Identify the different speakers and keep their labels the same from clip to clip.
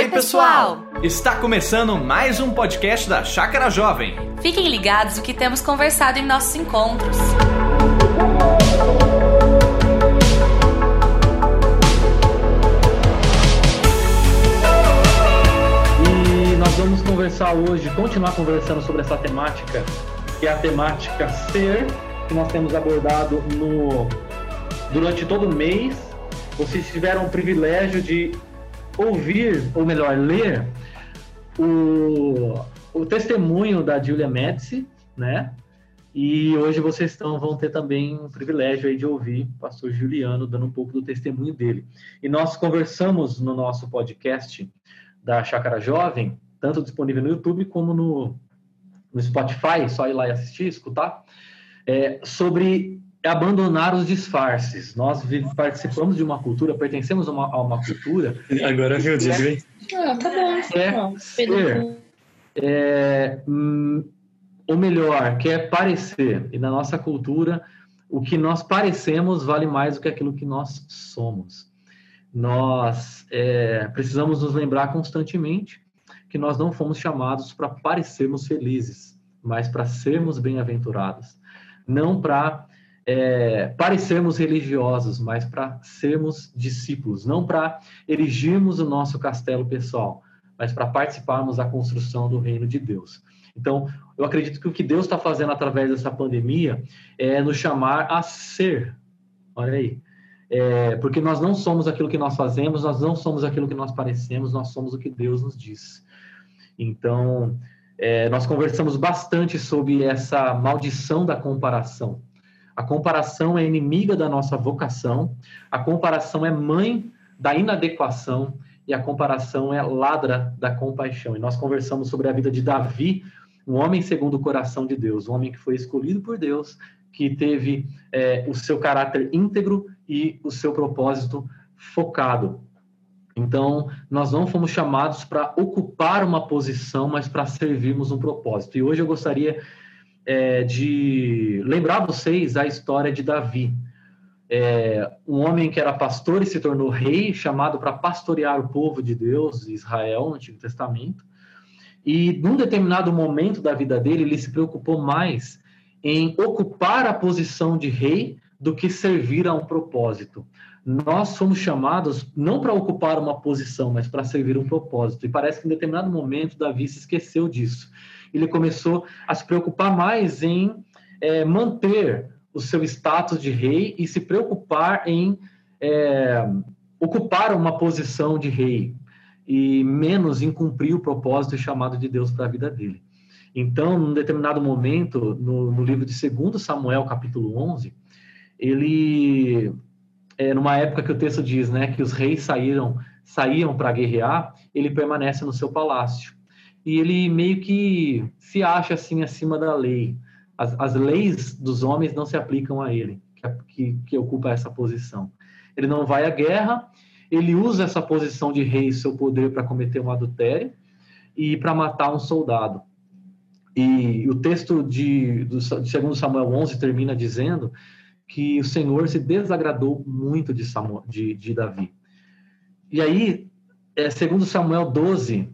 Speaker 1: Oi, pessoal!
Speaker 2: Está começando mais um podcast da Chácara Jovem.
Speaker 1: Fiquem ligados o que temos conversado em nossos encontros.
Speaker 3: E nós vamos conversar hoje, continuar conversando sobre essa temática, que é a temática ser, que nós temos abordado no, durante todo o mês. Vocês tiveram o privilégio de ouvir, ou melhor, ler o, o testemunho da Julia Médici, né? E hoje vocês estão, vão ter também o privilégio aí de ouvir o pastor Juliano dando um pouco do testemunho dele. E nós conversamos no nosso podcast da Chácara Jovem, tanto disponível no YouTube como no, no Spotify, só ir lá e assistir, escutar, é, sobre abandonar os disfarces. Nós participamos de uma cultura, pertencemos a uma, a uma cultura.
Speaker 4: Agora viu, digo, hein?
Speaker 5: Ah, tá bom.
Speaker 3: É,
Speaker 5: Não,
Speaker 3: ser, é, hum, ou melhor, quer parecer. E na nossa cultura, o que nós parecemos vale mais do que aquilo que nós somos. Nós é, precisamos nos lembrar constantemente que nós não fomos chamados para parecermos felizes, mas para sermos bem-aventurados. Não para é, parecermos religiosos, mas para sermos discípulos, não para erigirmos o nosso castelo pessoal, mas para participarmos da construção do reino de Deus. Então, eu acredito que o que Deus está fazendo através dessa pandemia é nos chamar a ser. Olha aí. É, porque nós não somos aquilo que nós fazemos, nós não somos aquilo que nós parecemos, nós somos o que Deus nos diz. Então, é, nós conversamos bastante sobre essa maldição da comparação. A comparação é inimiga da nossa vocação, a comparação é mãe da inadequação e a comparação é ladra da compaixão. E nós conversamos sobre a vida de Davi, um homem segundo o coração de Deus, um homem que foi escolhido por Deus, que teve é, o seu caráter íntegro e o seu propósito focado. Então, nós não fomos chamados para ocupar uma posição, mas para servirmos um propósito. E hoje eu gostaria é, de lembrar vocês a história de Davi. É, um homem que era pastor e se tornou rei, chamado para pastorear o povo de Deus, Israel, no Antigo Testamento. E num determinado momento da vida dele, ele se preocupou mais em ocupar a posição de rei do que servir a um propósito. Nós somos chamados não para ocupar uma posição, mas para servir um propósito. E parece que em determinado momento Davi se esqueceu disso. Ele começou a se preocupar mais em é, manter o seu status de rei e se preocupar em é, ocupar uma posição de rei e menos em cumprir o propósito e chamado de Deus para a vida dele. Então, num determinado momento, no, no livro de 2 Samuel, capítulo 11, ele, é, numa época que o texto diz né, que os reis saíram, saíam para guerrear, ele permanece no seu palácio. E ele meio que se acha assim acima da lei. As, as leis dos homens não se aplicam a ele, que, que, que ocupa essa posição. Ele não vai à guerra, ele usa essa posição de rei, seu poder, para cometer um adultério e para matar um soldado. E o texto de, de 2 Samuel 11 termina dizendo que o Senhor se desagradou muito de, Samuel, de, de Davi. E aí, é, segundo Samuel 12,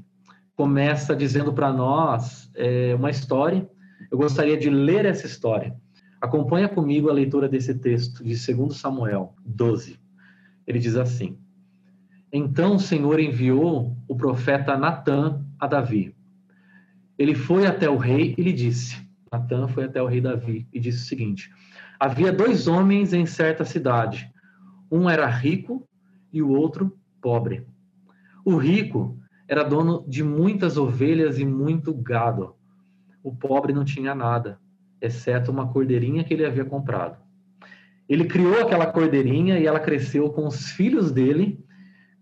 Speaker 3: começa dizendo para nós é, uma história. Eu gostaria de ler essa história. Acompanha comigo a leitura desse texto de 2 Samuel 12. Ele diz assim: Então o Senhor enviou o profeta Natã a Davi. Ele foi até o rei e lhe disse: Natã foi até o rei Davi e disse o seguinte: Havia dois homens em certa cidade. Um era rico e o outro pobre. O rico era dono de muitas ovelhas e muito gado. O pobre não tinha nada, exceto uma cordeirinha que ele havia comprado. Ele criou aquela cordeirinha e ela cresceu com os filhos dele,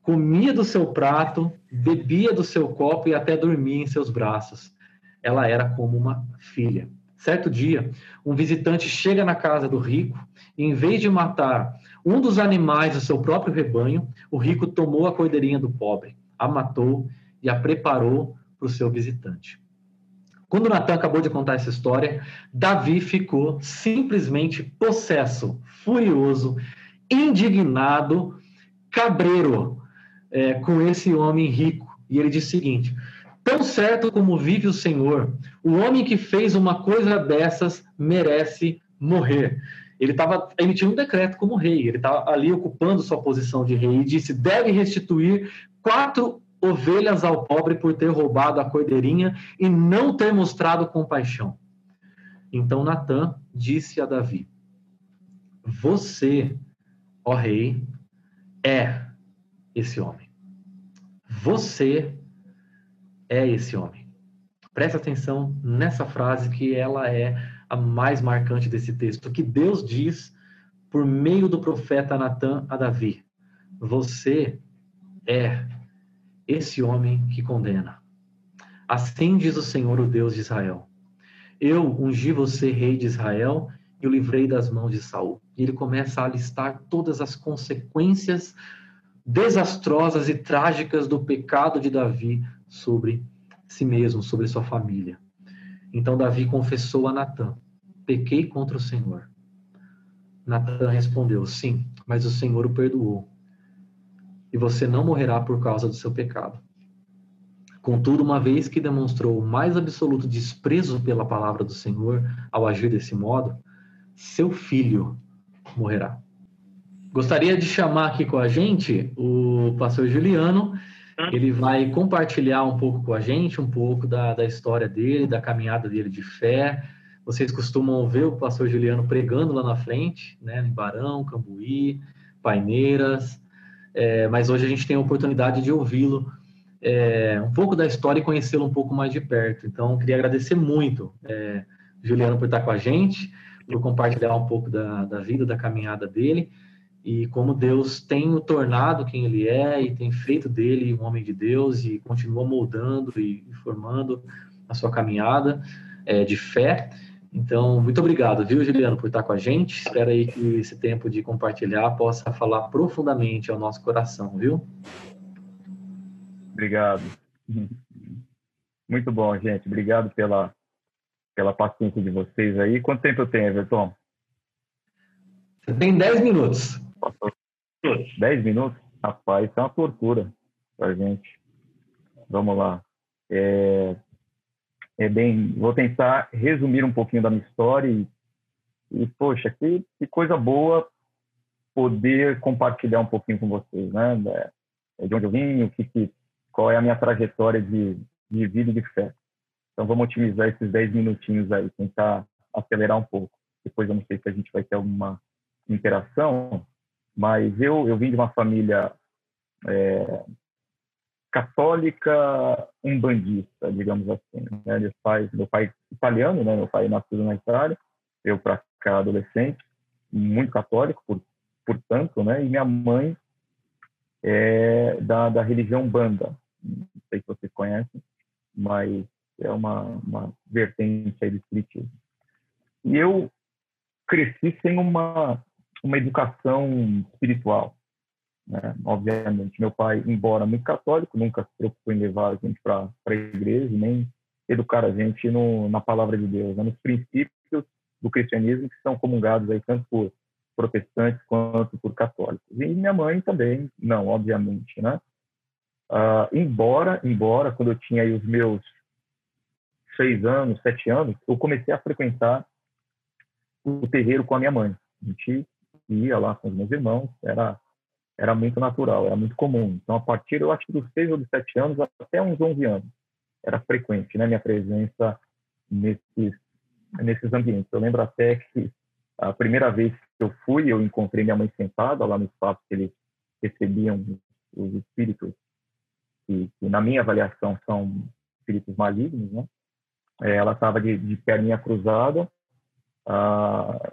Speaker 3: comia do seu prato, bebia do seu copo e até dormia em seus braços. Ela era como uma filha. Certo dia, um visitante chega na casa do rico e, em vez de matar um dos animais do seu próprio rebanho, o rico tomou a cordeirinha do pobre, a matou e a preparou para o seu visitante. Quando Natan acabou de contar essa história, Davi ficou simplesmente possesso, furioso, indignado, cabreiro é, com esse homem rico E ele diz o seguinte: Tão certo como vive o Senhor, o homem que fez uma coisa dessas merece morrer. Ele estava emitindo um decreto como rei, ele estava ali ocupando sua posição de rei e disse: deve restituir quatro ovelhas ao pobre por ter roubado a cordeirinha e não ter mostrado compaixão. Então Natã disse a Davi: Você, ó rei, é esse homem. Você é esse homem. Preste atenção nessa frase que ela é a mais marcante desse texto, que Deus diz por meio do profeta Natã a Davi: Você é esse homem que condena. Assim diz o Senhor, o Deus de Israel: Eu ungi você rei de Israel e o livrei das mãos de Saul. E ele começa a listar todas as consequências desastrosas e trágicas do pecado de Davi sobre si mesmo, sobre sua família. Então Davi confessou a Natã: Pequei contra o Senhor. Natã respondeu: Sim, mas o Senhor o perdoou. E você não morrerá por causa do seu pecado. Contudo, uma vez que demonstrou o mais absoluto desprezo pela palavra do Senhor ao agir desse modo, seu filho morrerá. Gostaria de chamar aqui com a gente o pastor Juliano. Ele vai compartilhar um pouco com a gente, um pouco da, da história dele, da caminhada dele de fé. Vocês costumam ver o pastor Juliano pregando lá na frente, né, em Barão, Cambuí, Paineiras, é, mas hoje a gente tem a oportunidade de ouvi-lo é, um pouco da história e conhecê-lo um pouco mais de perto. Então, queria agradecer muito, é, Juliano, por estar com a gente, por compartilhar um pouco da, da vida, da caminhada dele e como Deus tem o tornado quem ele é e tem feito dele um homem de Deus e continua moldando e formando a sua caminhada é, de fé. Então, muito obrigado, viu, Juliano, por estar com a gente. Espero aí que esse tempo de compartilhar possa falar profundamente ao nosso coração, viu?
Speaker 4: Obrigado. Muito bom, gente. Obrigado pela, pela paciência de vocês aí. Quanto tempo eu tenho, Everton?
Speaker 3: Você tem 10 minutos.
Speaker 4: 10 minutos? Rapaz, isso é uma tortura pra gente. Vamos lá. É, é bem, vou tentar resumir um pouquinho da minha história e, e poxa, que, que coisa boa poder compartilhar um pouquinho com vocês, né? É, de onde eu vim, o que, que qual é a minha trajetória de, de vida e de fé. Então vamos otimizar esses 10 minutinhos aí, tentar acelerar um pouco. Depois eu não sei se a gente vai ter alguma interação, mas eu, eu vim de uma família é, católica umbandista, digamos assim. Né? Meu, pai, meu pai italiano, né? meu pai nascido na Itália, eu para cá adolescente, muito católico, por, portanto, né? e minha mãe é da, da religião banda. Não sei se vocês conhecem, mas é uma, uma vertente aí do espiritismo. E eu cresci sem uma uma educação espiritual. Né? Obviamente, meu pai, embora muito católico, nunca se preocupou em levar a gente para a igreja, nem educar a gente no, na palavra de Deus, né? nos princípios do cristianismo que são comungados aí tanto por protestantes quanto por católicos. E minha mãe também, não, obviamente, né? Uh, embora, embora, quando eu tinha aí os meus seis anos, sete anos, eu comecei a frequentar o terreiro com a minha mãe. A gente ia lá com os meus irmãos, era era muito natural, era muito comum. Então, a partir, eu acho, dos seis ou dos sete anos até uns 11 anos, era frequente, né, minha presença nesses, nesses ambientes. Eu lembro até que a primeira vez que eu fui, eu encontrei minha mãe sentada lá no espaço que eles recebiam os espíritos, que, que na minha avaliação são espíritos malignos, né? É, ela estava de, de perninha cruzada, ah,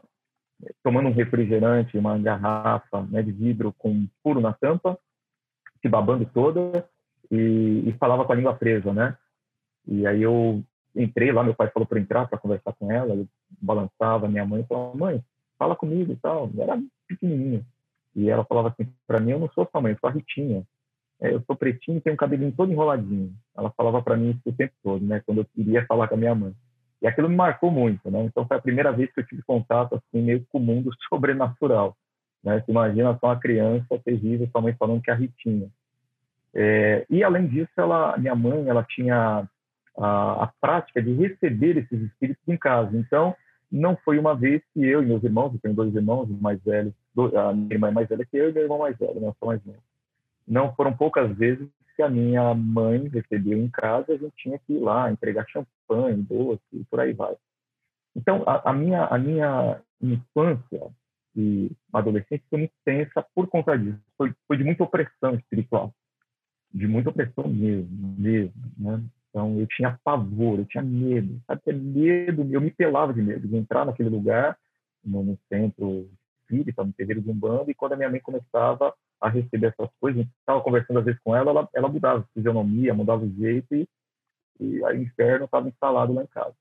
Speaker 4: tomando um refrigerante, uma garrafa né, de vidro com furo na tampa, se babando toda e, e, falava com a língua presa, né? E aí eu entrei lá, meu pai falou para entrar para conversar com ela, eu balançava, minha mãe falava, mãe, fala comigo e tal. Eu era pequenininho. E ela falava assim para mim, eu não sou sua mãe, eu sou a Ritinha. É, eu sou pretinho e tenho um cabelinho todo enroladinho. Ela falava para mim isso o tempo todo, né? Quando eu queria falar com a minha mãe. E aquilo me marcou muito, né? Então foi a primeira vez que eu tive contato assim meio com o mundo sobrenatural, né? Você imagina só uma criança terrível, sua mãe falando que é a Ritinha. É, e além disso, ela, minha mãe, ela tinha a, a, prática de receber esses espíritos em casa. Então, não foi uma vez que eu e meus irmãos, eu tenho dois irmãos mais velhos, a minha irmã é mais velha que eu e meu irmão mais velho, né? eu sou mais novo. Não foram poucas vezes que a minha mãe recebeu em casa, a gente tinha que ir lá entregar doce e por aí vai. Então, a, a minha, a minha infância e adolescência foi muito tensa por conta disso. Foi, foi de muita opressão espiritual, de muita opressão mesmo, mesmo, né? Então, eu tinha pavor, eu tinha medo, sabe? Que medo, eu me pelava de medo de entrar naquele lugar, no, no centro espírita, no terreiro de Umbanda, e quando a minha mãe começava a receber essas coisas, estava conversando às vezes com ela, ela, ela mudava a fisionomia, mudava o jeito, e, e o inferno estava instalado lá em casa.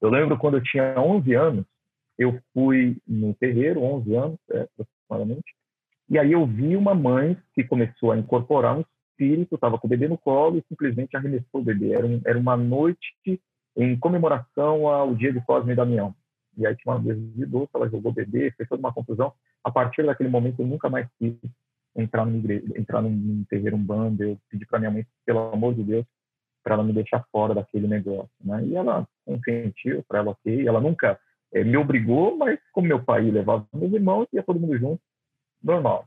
Speaker 4: Eu lembro quando eu tinha 11 anos, eu fui no terreiro, 11 anos é, aproximadamente, e aí eu vi uma mãe que começou a incorporar um espírito, estava com o bebê no colo e simplesmente arremessou o bebê. Era, um, era uma noite em comemoração ao dia de Cosme e Damião. E aí tinha uma mesa de doce, ela jogou o bebê, fez toda uma confusão. A partir daquele momento eu nunca mais quis entrar numa igreja, entrar num, num terreiro umbanda. Eu pedi para minha mãe, pelo amor de Deus, para ela me deixar fora daquele negócio, né? E ela consentiu para ela, ok. Ela nunca é, me obrigou, mas como meu pai levava meus irmãos, ia todo mundo junto, normal.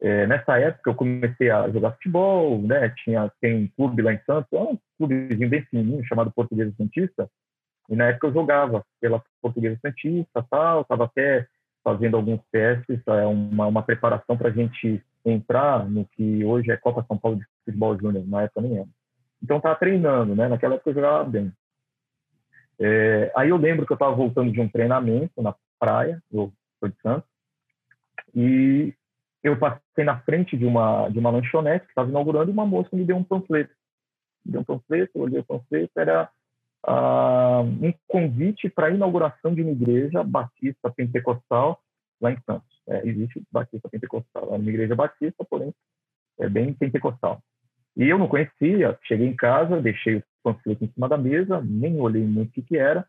Speaker 4: É, nessa época eu comecei a jogar futebol, né? Tinha tem um clube lá em Santos, é um clubezinho bem fininho chamado Portuguesa Santista. E na época eu jogava pela Portuguesa Santista, tal, estava até fazendo alguns testes, é uma, uma preparação para a gente entrar no que hoje é Copa São Paulo de Futebol Júnior, na época nem era. Então estava treinando, né? Naquela época eu jogava bem. É, aí eu lembro que eu estava voltando de um treinamento na praia, eu sou de Santos, e eu passei na frente de uma de uma lanchonete que estava inaugurando e uma moça me deu um panfleto. Me deu um panfleto, eu olhei o panfleto, era uh, um convite para a inauguração de uma igreja batista pentecostal lá em Santos. É, existe batista pentecostal, é uma igreja batista, porém é bem pentecostal. E eu não conhecia, cheguei em casa, deixei o panfleto em cima da mesa, nem olhei muito o que, que era.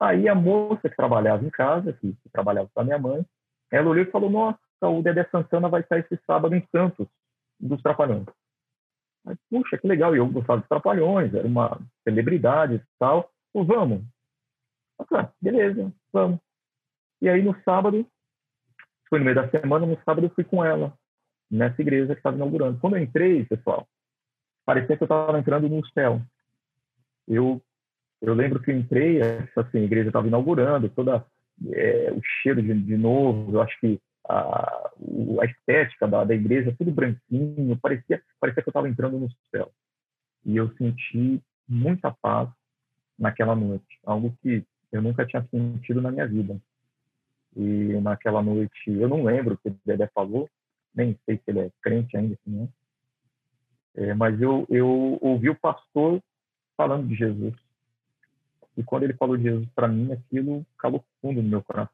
Speaker 4: Aí a moça que trabalhava em casa, que, que trabalhava com a minha mãe, ela olhou e falou: Nossa, o Dedé Santana vai estar esse sábado em Santos, dos Trapalhões. Mas, puxa, que legal, e eu gostava dos Trapalhões, era uma celebridade e tal. Pô, vamos. Ah, beleza, vamos. E aí no sábado, foi no meio da semana, no sábado eu fui com ela, nessa igreja que estava inaugurando. Quando eu entrei, pessoal, parecia que eu estava entrando no céu. Eu, eu lembro que eu entrei, assim, a igreja estava inaugurando, toda é, o cheiro de, de novo, eu acho que a, a estética da, da igreja, tudo branquinho, parecia, parecia que eu estava entrando no céu. E eu senti muita paz naquela noite, algo que eu nunca tinha sentido na minha vida. E naquela noite, eu não lembro o que o Dedé falou, nem sei se ele é crente ainda, assim, né? É, mas eu, eu ouvi o pastor falando de Jesus. E quando ele falou de Jesus para mim, aquilo calou fundo no meu coração.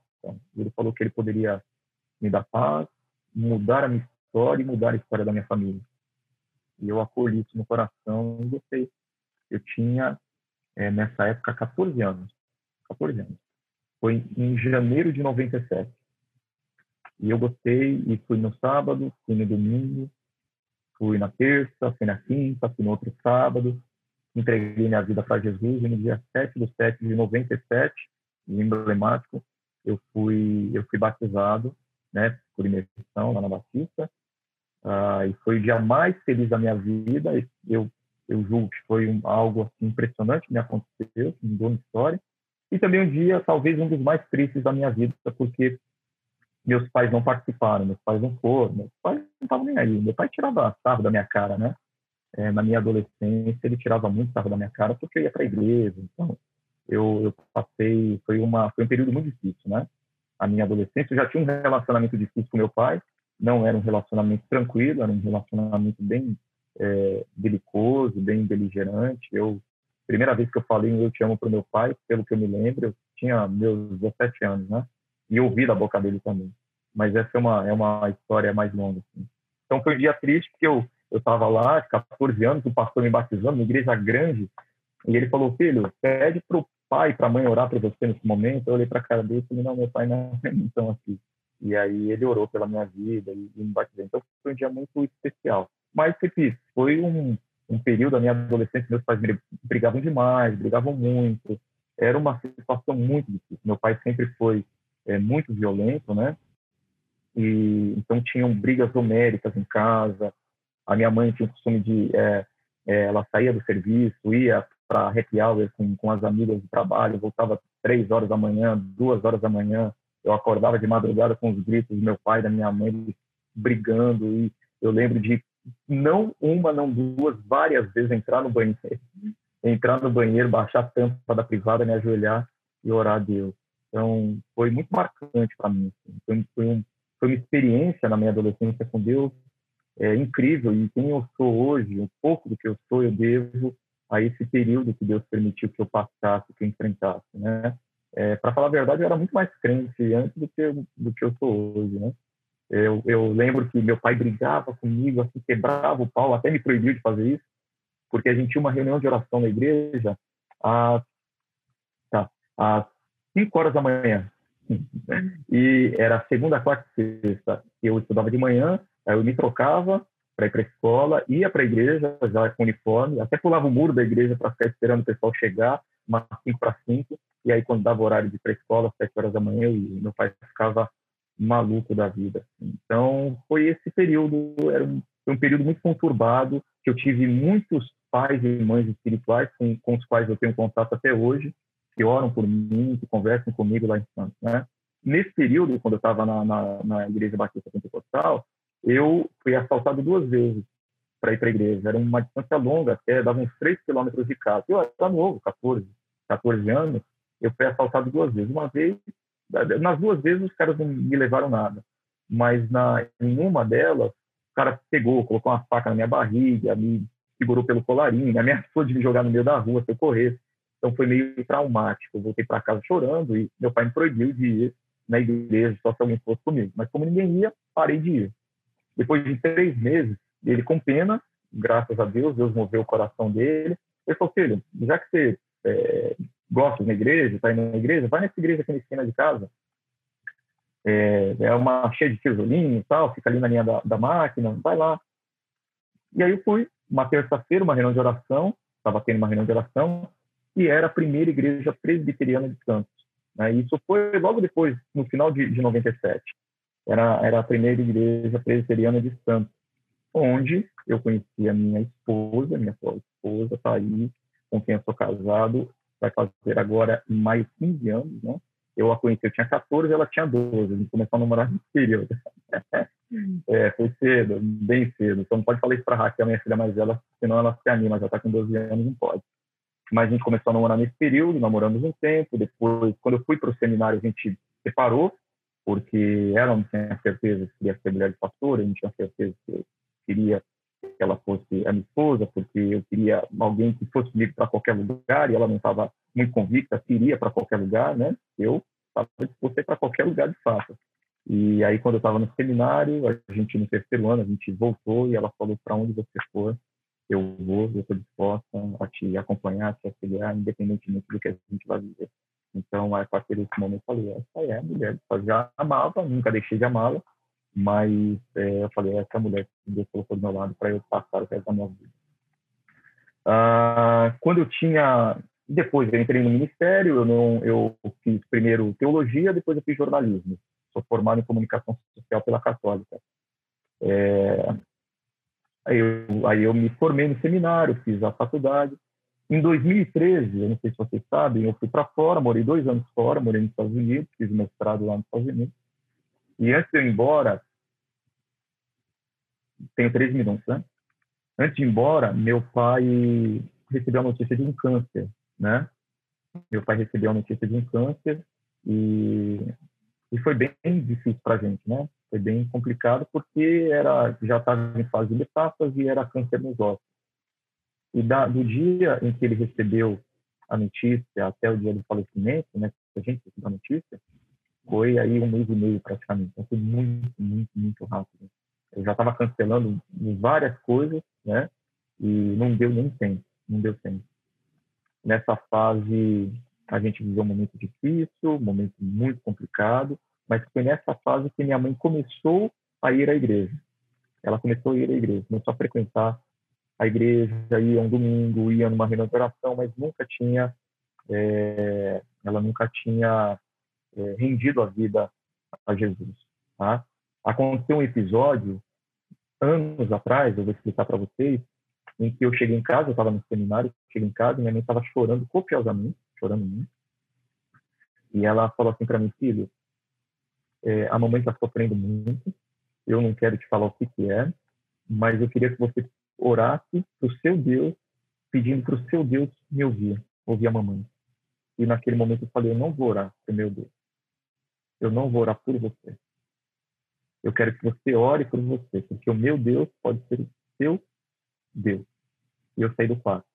Speaker 4: Ele falou que ele poderia me dar paz, mudar a minha história e mudar a história da minha família. E eu acolhi isso no coração e gostei. Eu tinha, é, nessa época, 14 anos. 14 anos. Foi em janeiro de 97. E eu gostei e fui no sábado, fui no domingo, fui na terça, fui na quinta, fui no outro sábado, entreguei minha vida para Jesus e no dia 7 de 7 de 97, emblemático, eu fui, eu fui batizado né, por imersão lá na Batista. Uh, e foi o dia mais feliz da minha vida. Eu, eu julgo que foi um, algo assim, impressionante que me aconteceu, que mudou minha história. E também um dia, talvez, um dos mais tristes da minha vida, porque meus pais não participaram, meus pais não foram, meus pais não estavam nem aí. Meu pai tirava sarro da minha cara, né? É, na minha adolescência, ele tirava muito sarro da minha cara porque eu ia para a igreja. Então, eu, eu passei, foi, uma, foi um período muito difícil, né? a minha adolescência. Eu já tinha um relacionamento difícil com meu pai, não era um relacionamento tranquilo, era um relacionamento bem é, belicoso, bem beligerante. Eu, primeira vez que eu falei eu te amo para meu pai, pelo que eu me lembro, eu tinha meus 17 anos, né? E ouvi da boca dele também. Mas essa é uma, é uma história mais longa. Assim. Então foi um dia triste, porque eu estava lá, 14 anos, o pastor me batizando, uma igreja grande, e ele falou, filho, pede para o pai, para a mãe orar para você nesse momento. Eu olhei para a cara dele e falei, não, meu pai não é então aqui. E aí ele orou pela minha vida e, e me batizou. Então foi um dia muito especial. Mas, repito, foi um, um período da minha adolescência, meus pais brigavam demais, brigavam muito. Era uma situação muito difícil. Meu pai sempre foi é, muito violento, né? E então tinham brigas homéricas em casa. A minha mãe tinha o costume de é, é, ela saía do serviço, ia para happy hour com, com as amigas de trabalho, voltava três horas da manhã, duas horas da manhã. Eu acordava de madrugada com os gritos do meu pai da minha mãe brigando. E eu lembro de não uma, não duas, várias vezes entrar no banheiro, entrar no banheiro, baixar a tampa da privada, me ajoelhar e orar a Deus. Então, foi muito marcante para mim. Assim. Foi, foi, um, foi uma experiência na minha adolescência com Deus é, incrível. E quem eu sou hoje, um pouco do que eu sou, eu devo a esse período que Deus permitiu que eu passasse, que eu enfrentasse, né? É, para falar a verdade, eu era muito mais crente antes do que, do que eu sou hoje, né? Eu, eu lembro que meu pai brigava comigo, assim, quebrava o pau, até me proibiu de fazer isso, porque a gente tinha uma reunião de oração na igreja às, tá, às 5 horas da manhã. E era segunda, quarta e sexta. Eu estudava de manhã, aí eu me trocava para ir para a escola, ia para a igreja já com uniforme, até pulava o muro da igreja para ficar esperando o pessoal chegar, umas 5 para 5, e aí quando dava horário de ir para a escola, 7 horas da manhã, e meu pai ficava maluco da vida. Então, foi esse período, era um, um período muito conturbado, que eu tive muitos pais e mães espirituais com, com os quais eu tenho contato até hoje, que oram por mim, que conversam comigo lá em Santos, né? Nesse período, quando eu estava na, na, na, Igreja Batista Pentecostal, eu fui assaltado duas vezes para ir para a igreja. Era uma distância longa, até dava uns 3 quilômetros de casa. Eu era novo, 14, 14 anos, eu fui assaltado duas vezes. Uma vez nas duas vezes os caras não me levaram nada, mas na, em uma delas, o cara pegou, colocou uma faca na minha barriga, me segurou pelo colarinho, ameaçou de me jogar no meio da rua se eu corresse. Então foi meio traumático. Eu voltei para casa chorando e meu pai me proibiu de ir na igreja só se alguém fosse comigo. Mas como ninguém ia, parei de ir. Depois de três meses, ele com pena, graças a Deus, Deus moveu o coração dele. Ele falou, filho, já que você é, gosta na igreja, está indo na igreja, vai nessa igreja aqui na esquina de casa. É, é uma cheia de tijolinho e tal, fica ali na linha da, da máquina, vai lá. E aí eu fui, uma terça-feira, uma reunião de oração, estava tendo uma reunião de oração, e era a primeira igreja presbiteriana de Santos. Né? Isso foi logo depois, no final de, de 97. Era, era a primeira igreja presbiteriana de Santos, onde eu conheci a minha esposa, minha atual esposa, tá aí, com quem eu sou casado vai fazer agora em maio 15 anos, né? Eu a conheci, eu tinha 14, ela tinha 12, a gente começou a namorar nesse período. é, foi cedo, bem cedo. Então não pode falar isso para a Raquel, minha filha mais velha, senão ela se anima, já está com 12 anos, não pode. Mas a gente começou a namorar nesse período, namoramos um tempo, depois, quando eu fui para o seminário, a gente separou, porque ela não tinha certeza se queria ser mulher de pastor, a gente tinha certeza que eu queria que ela fosse a minha esposa, porque eu queria alguém que fosse comigo para qualquer lugar, e ela não estava muito convicta se iria para qualquer lugar, né? Eu estava disposto a ir para qualquer lugar de fato. E aí, quando eu estava no seminário, a gente no terceiro ano, a gente voltou e ela falou: para onde você for, eu vou, eu estou disposta a te acompanhar, te auxiliar, independentemente do que a gente vai viver. Então, a partir desse momento, eu falei: essa é a mulher. Eu já amava, nunca deixei de amá-la, mas é, eu falei, essa mulher que Deus colocou do meu lado para eu passar o resto da minha vida. Ah, quando eu tinha, depois eu entrei no ministério, eu não, eu fiz primeiro teologia, depois eu fiz jornalismo. Sou formado em comunicação social pela Católica. É, aí, eu, aí eu me formei no seminário, fiz a faculdade. Em 2013, eu não sei se vocês sabem, eu fui para fora, morei dois anos fora, morei nos Estados Unidos, fiz mestrado lá nos Estados Unidos. E antes de eu ir embora, tenho três minutos, né? Antes de ir embora, meu pai recebeu a notícia de um câncer, né? Meu pai recebeu a notícia de um câncer e, e foi bem difícil para gente, né? Foi bem complicado porque era já estava em fase de metástase e era câncer nos ossos. E da, do dia em que ele recebeu a notícia até o dia do falecimento, né? A gente recebeu a notícia, foi aí um mês e meio praticamente. Então foi muito, muito, muito rápido. Eu já estava cancelando várias coisas, né? E não deu nem tempo, não deu tempo. Nessa fase, a gente viveu um momento difícil, um momento muito complicado, mas foi nessa fase que minha mãe começou a ir à igreja. ela começou a ir à igreja, começou a frequentar a igreja, ia um domingo, ia numa reunião de oração, mas nunca tinha, é, ela nunca tinha é, rendido a vida a Jesus. Tá? Aconteceu um episódio anos atrás, eu vou explicar para vocês, em que eu cheguei em casa, eu estava no seminário, cheguei em casa e minha mãe estava chorando copiosamente, chorando muito. E ela falou assim para mim, filho, é, a mamãe está sofrendo muito, eu não quero te falar o que, que é, mas eu queria que você orasse para o seu Deus, pedindo para o seu Deus me ouvir, ouvir a mamãe. E naquele momento eu falei, eu não vou orar para meu Deus. Eu não vou orar por você. Eu quero que você ore por você, porque o meu Deus pode ser o seu Deus. E eu saí do quarto.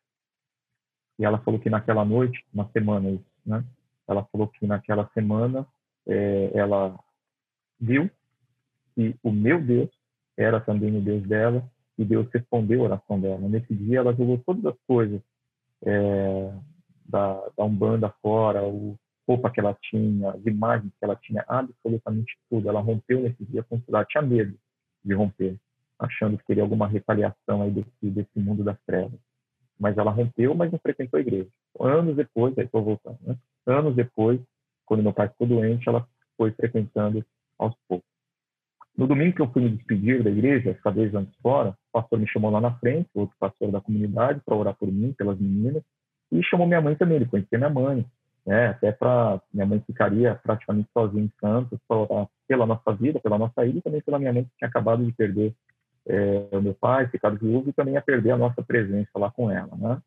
Speaker 4: E ela falou que naquela noite, uma semana isso, né? Ela falou que naquela semana é, ela viu que o meu Deus era também o Deus dela e Deus respondeu a oração dela. Nesse dia ela jogou todas as coisas é, da, da Umbanda fora, o roupa que ela tinha, as imagens que ela tinha, absolutamente tudo. Ela rompeu nesse dia com tudo. Ela tinha medo de romper, achando que teria alguma retaliação aí desse, desse mundo das trevas. Mas ela rompeu, mas não frequentou a igreja. Anos depois, aí estou voltando, né? Anos depois, quando meu pai ficou doente, ela foi frequentando aos poucos. No domingo que eu fui me despedir da igreja, ficar dois anos fora, o pastor me chamou lá na frente, outro pastor da comunidade, para orar por mim, pelas meninas, e chamou minha mãe também, ele conhecia minha mãe, né? Até para minha mãe ficaria praticamente sozinha em Santos, pela nossa vida, pela nossa ilha, e também pela minha mãe que tinha acabado de perder é, o meu pai, ficado viúvo, e também ia perder a nossa presença lá com ela, né?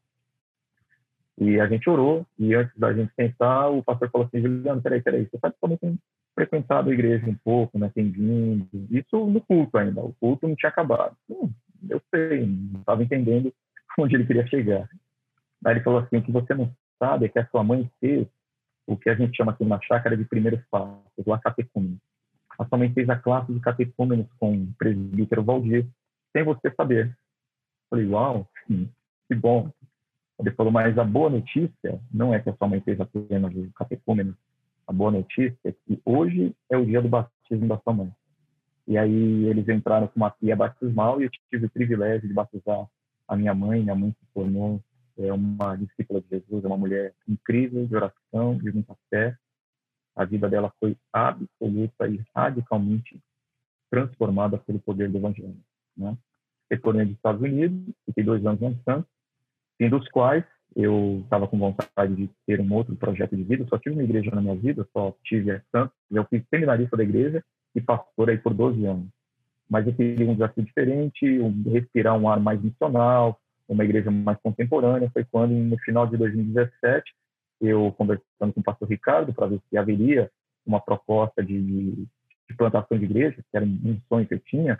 Speaker 4: E a gente orou, e antes da gente sentar, o pastor falou assim, Juliano, peraí, peraí, você praticamente tem frequentado a igreja um pouco, né, tem vindo, isso no culto ainda, o culto não tinha acabado. Hum, eu sei, não estava entendendo onde ele queria chegar. Aí ele falou assim, o que você não sabe é que a sua mãe fez o que a gente chama aqui na chácara de primeiros passos, o catecúmeno. A sua mãe fez a classe de catecúmenos com o presbítero Valdir, sem você saber. Eu falei, uau, que bom. Ele falou, mas a boa notícia não é que a sua mãe fez apenas o catecúmeno, a boa notícia é que hoje é o dia do batismo da sua mãe. E aí eles entraram com uma pia batismal e eu tive o privilégio de batizar a minha mãe. Minha mãe se tornou é uma discípula de Jesus, é uma mulher incrível de oração, de muita fé. A vida dela foi absoluta e radicalmente transformada pelo poder do Evangelho. Né? Retornei dos Estados Unidos, fiquei dois anos em Santos, em dos quais eu estava com vontade de ter um outro projeto de vida, só tive uma igreja na minha vida, só tive a Santos, eu fui seminarista da igreja e pastor aí por 12 anos. Mas eu queria um desafio diferente, um, respirar um ar mais missional, uma igreja mais contemporânea. Foi quando, no final de 2017, eu conversando com o pastor Ricardo para ver se haveria uma proposta de, de plantação de igreja, que era um sonho que eu tinha,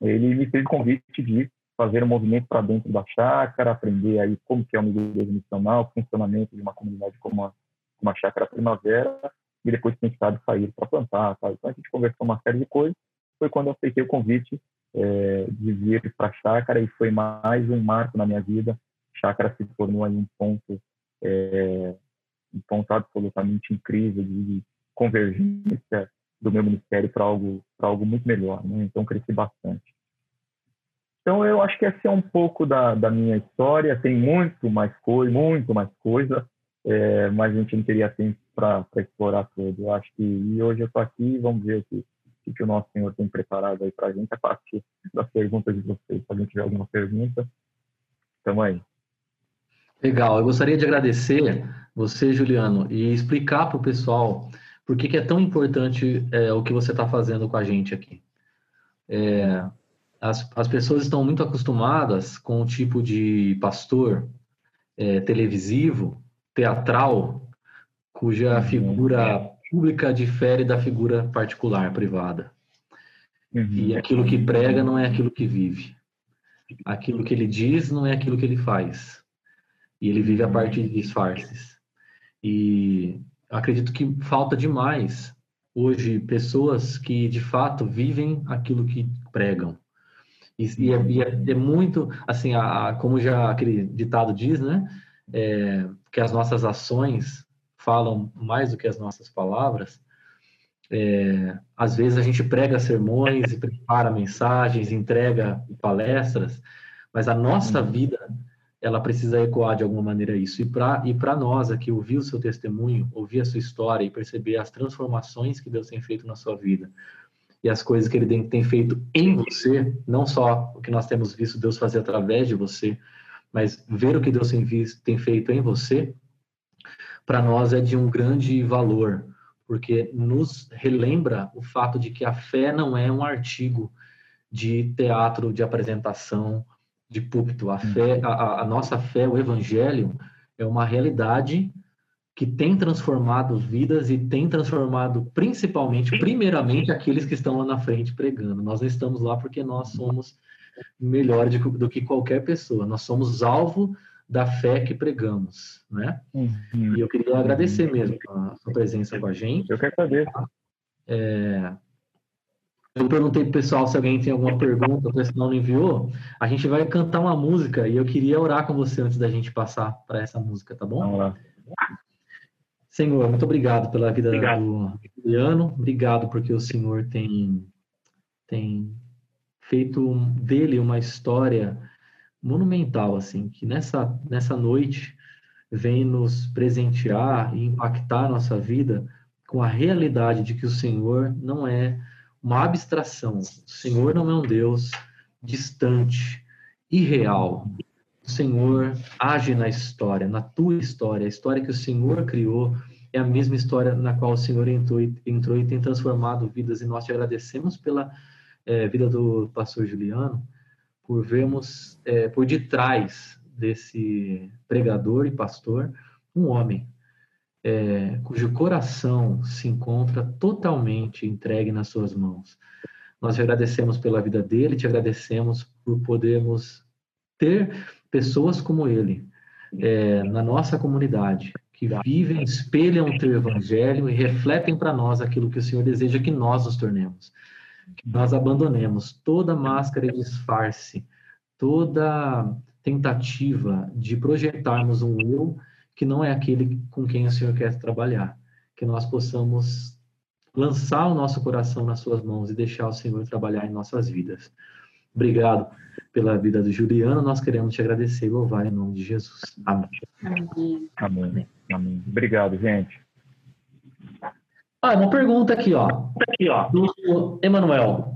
Speaker 4: ele me fez o convite de fazer um movimento para dentro da chácara, aprender aí como que é uma igreja missional, funcionamento de uma comunidade como a, como a Chácara Primavera, e depois, quem sair para plantar. Então, a gente conversou uma série de coisas. Foi quando eu aceitei o convite é, de vir para a chácara e foi mais um marco na minha vida. A chácara se tornou aí um ponto, é, um ponto absolutamente incrível de convergência do meu ministério para algo, algo muito melhor. Né? Então, cresci bastante. Então, eu acho que essa é um pouco da, da minha história. Tem muito mais coisa, muito mais coisa, é, mas a gente não teria tempo para explorar tudo. Eu acho que e hoje eu estou aqui vamos ver o que, o que o nosso Senhor tem preparado aí para a gente a partir das perguntas de vocês. Se alguém tiver alguma pergunta, estamos aí.
Speaker 3: Legal. Eu gostaria de agradecer você, Juliano, e explicar para o pessoal por que, que, é tão importante é, o que você está fazendo com a gente aqui. É, as, as pessoas estão muito acostumadas com o tipo de pastor é, televisivo, teatral, cuja uhum. figura pública difere da figura particular, privada. Uhum. E aquilo que prega não é aquilo que vive. Aquilo que ele diz não é aquilo que ele faz. E ele vive a partir de disfarces. E acredito que falta demais hoje pessoas que de fato vivem aquilo que pregam. E, e, é, e é, é, muito, assim, a, como já aquele ditado diz, né? É, que as nossas ações falam mais do que as nossas palavras. É, às vezes a gente prega sermões e prepara mensagens, entrega palestras, mas a nossa uhum. vida ela precisa ecoar de alguma maneira isso. E para e nós aqui ouvir o seu testemunho, ouvir a sua história e perceber as transformações que Deus tem feito na sua vida e as coisas que Ele tem feito em você, não só o que nós temos visto Deus fazer através de você, mas ver o que Deus tem, visto, tem feito em você, para nós é de um grande valor, porque nos relembra o fato de que a fé não é um artigo de teatro de apresentação de púlpito. A hum. fé, a, a nossa fé, o evangelho, é uma realidade que tem transformado vidas e tem transformado principalmente, primeiramente, aqueles que estão lá na frente pregando. Nós não estamos lá porque nós somos melhores do que qualquer pessoa. Nós somos alvo da fé que pregamos, né? Uhum. E eu queria agradecer mesmo a sua presença com a gente.
Speaker 4: Eu quero saber.
Speaker 3: É, eu perguntei pro pessoal se alguém tem alguma pergunta, o pessoal não enviou. A gente vai cantar uma música e eu queria orar com você antes da gente passar para essa música, tá bom? Vamos lá. Senhor, muito obrigado pela vida obrigado. do Juliano. Obrigado porque o Senhor tem, tem feito dele uma história monumental, assim, que nessa, nessa noite vem nos presentear e impactar a nossa vida com a realidade de que o Senhor não é uma abstração. O Senhor não é um Deus distante, irreal. Senhor age na história, na tua história. A história que o Senhor criou é a mesma história na qual o Senhor entrou e, entrou e tem transformado vidas. E nós te agradecemos pela é, vida do pastor Juliano, por vermos é, por detrás desse pregador e pastor um homem é, cujo coração se encontra totalmente entregue nas suas mãos. Nós te agradecemos pela vida dele, te agradecemos por podermos ter pessoas como ele é, na nossa comunidade, que vivem, espelham o teu evangelho e refletem para nós aquilo que o Senhor deseja que nós nos tornemos. Que nós abandonemos toda máscara de disfarce, toda tentativa de projetarmos um eu que não é aquele com quem o Senhor quer trabalhar. Que nós possamos lançar o nosso coração nas suas mãos e deixar o Senhor trabalhar em nossas vidas. Obrigado pela vida do Juliano. Nós queremos te agradecer e louvar em nome de Jesus. Amém.
Speaker 4: Amém. Amém. Amém. Obrigado, gente.
Speaker 3: Ah, uma pergunta aqui, ó. Aqui, ó. Do Emanuel.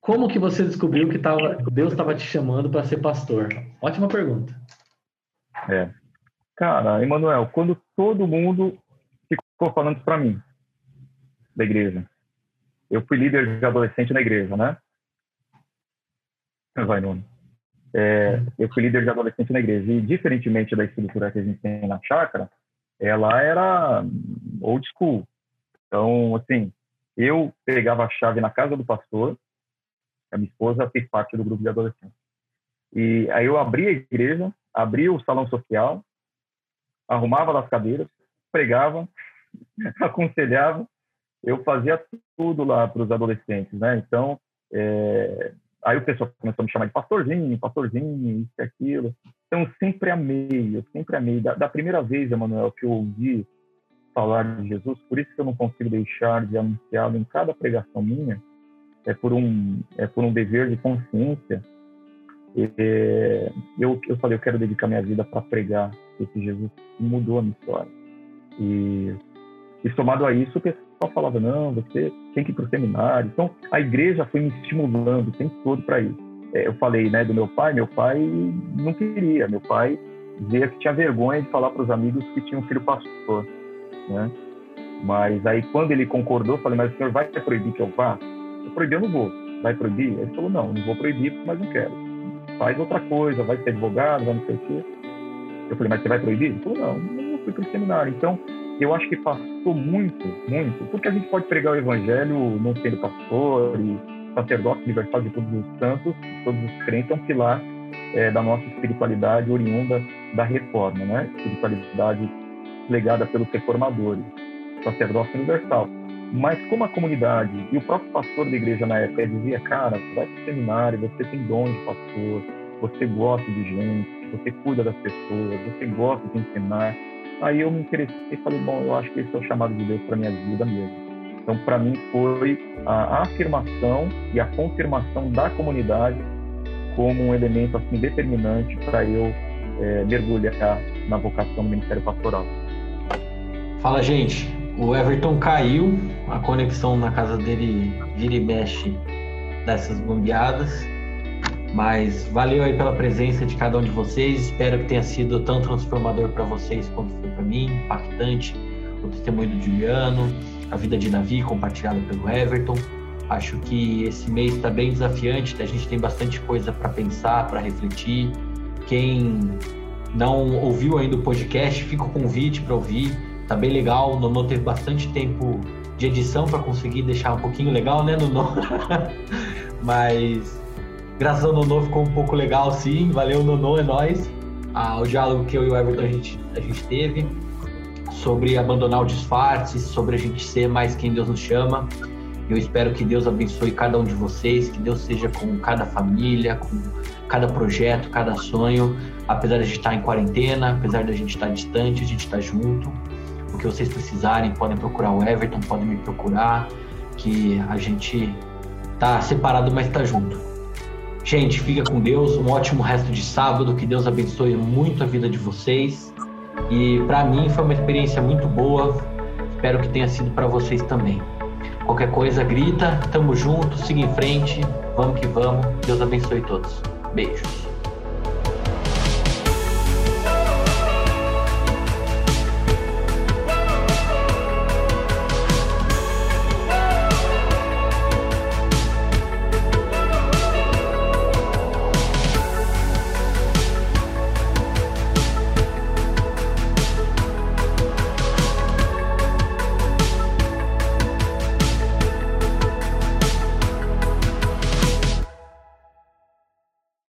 Speaker 3: Como que você descobriu que tava, Deus estava te chamando para ser pastor? Ótima pergunta.
Speaker 4: É. Cara, Emanuel, quando todo mundo ficou falando para mim, da igreja. Eu fui líder de adolescente na igreja, né? Vai, Nuno. É, eu fui líder de adolescente na igreja. E, diferentemente da estrutura que a gente tem na chácara, ela era old school. Então, assim, eu pegava a chave na casa do pastor, a minha esposa fez parte do grupo de adolescentes. E aí eu abria a igreja, abria o salão social, arrumava as cadeiras, pregava, aconselhava, eu fazia tudo lá para os adolescentes, né? Então, é... aí o pessoal começou a me chamar de pastorzinho, pastorzinho, isso e aquilo. Então, eu sempre amei, eu sempre amei. Da, da primeira vez, Emanuel, que eu ouvi falar de Jesus, por isso que eu não consigo deixar de anunciá-lo em cada pregação minha, é por um, é por um dever de consciência, é, eu, eu falei, eu quero dedicar minha vida para pregar esse Jesus mudou a minha história. E, e somado a isso, o pessoal falava, não, você tem que ir para o seminário. Então, a igreja foi me estimulando o tempo todo para isso. É, eu falei né, do meu pai, meu pai não queria. Meu pai dizia que tinha vergonha de falar para os amigos que tinha um filho pastor. Né? Mas aí, quando ele concordou, eu falei, mas o senhor vai proibir que eu vá? Eu eu não vou. Vai proibir? Ele falou, não, não vou proibir, mas não quero faz outra coisa, vai ser advogado, vai não sei o quê. Eu falei, mas você vai proibir? Ele falou, não, não fui para o seminário. Então, eu acho que passou muito, muito, porque a gente pode pregar o evangelho não sendo pastor e sacerdote universal de todos os santos, todos os crentes, é um pilar é, da nossa espiritualidade oriunda da reforma, né? Espiritualidade legada pelos reformadores, sacerdócio universal. Mas como a comunidade e o próprio pastor da igreja na época dizia, cara, vai para o seminário, você tem dom de pastor, você gosta de gente, você cuida das pessoas, você gosta de ensinar. Aí eu me interessei e falei, bom, eu acho que esse é o chamado de Deus para minha vida mesmo. Então, para mim, foi a afirmação e a confirmação da comunidade como um elemento assim determinante para eu é, mergulhar na vocação do Ministério Pastoral.
Speaker 6: Fala, gente. O Everton caiu, a conexão na casa dele vira e mexe dessas bombeadas. Mas valeu aí pela presença de cada um de vocês. Espero que tenha sido tão transformador para vocês quanto foi para mim, impactante. O testemunho do Juliano, a vida de Davi compartilhada pelo Everton. Acho que esse mês está bem desafiante, a gente tem bastante coisa para pensar, para refletir. Quem não ouviu ainda o podcast, fica o convite para ouvir. Tá bem legal. O Nono teve bastante tempo de edição para conseguir deixar um pouquinho legal, né, Nono? Mas graças ao Nono ficou um pouco legal, sim. Valeu, Nono, é nóis. Ah, o diálogo que eu e o Everton a gente, a gente teve sobre abandonar o disfarce, sobre a gente ser mais quem Deus nos chama. Eu espero que Deus abençoe cada um de vocês, que Deus seja com cada família, com cada projeto, cada sonho. Apesar de a gente estar em quarentena, apesar de a gente estar distante, a gente está junto. O que vocês precisarem, podem procurar o Everton, podem me procurar, que a gente tá separado, mas está junto. Gente, fica com Deus, um ótimo resto de sábado, que Deus abençoe muito a vida de vocês. E para mim foi uma experiência muito boa. Espero que tenha sido para vocês também. Qualquer coisa, grita, tamo junto, siga em frente, vamos que vamos. Deus abençoe todos. Beijos.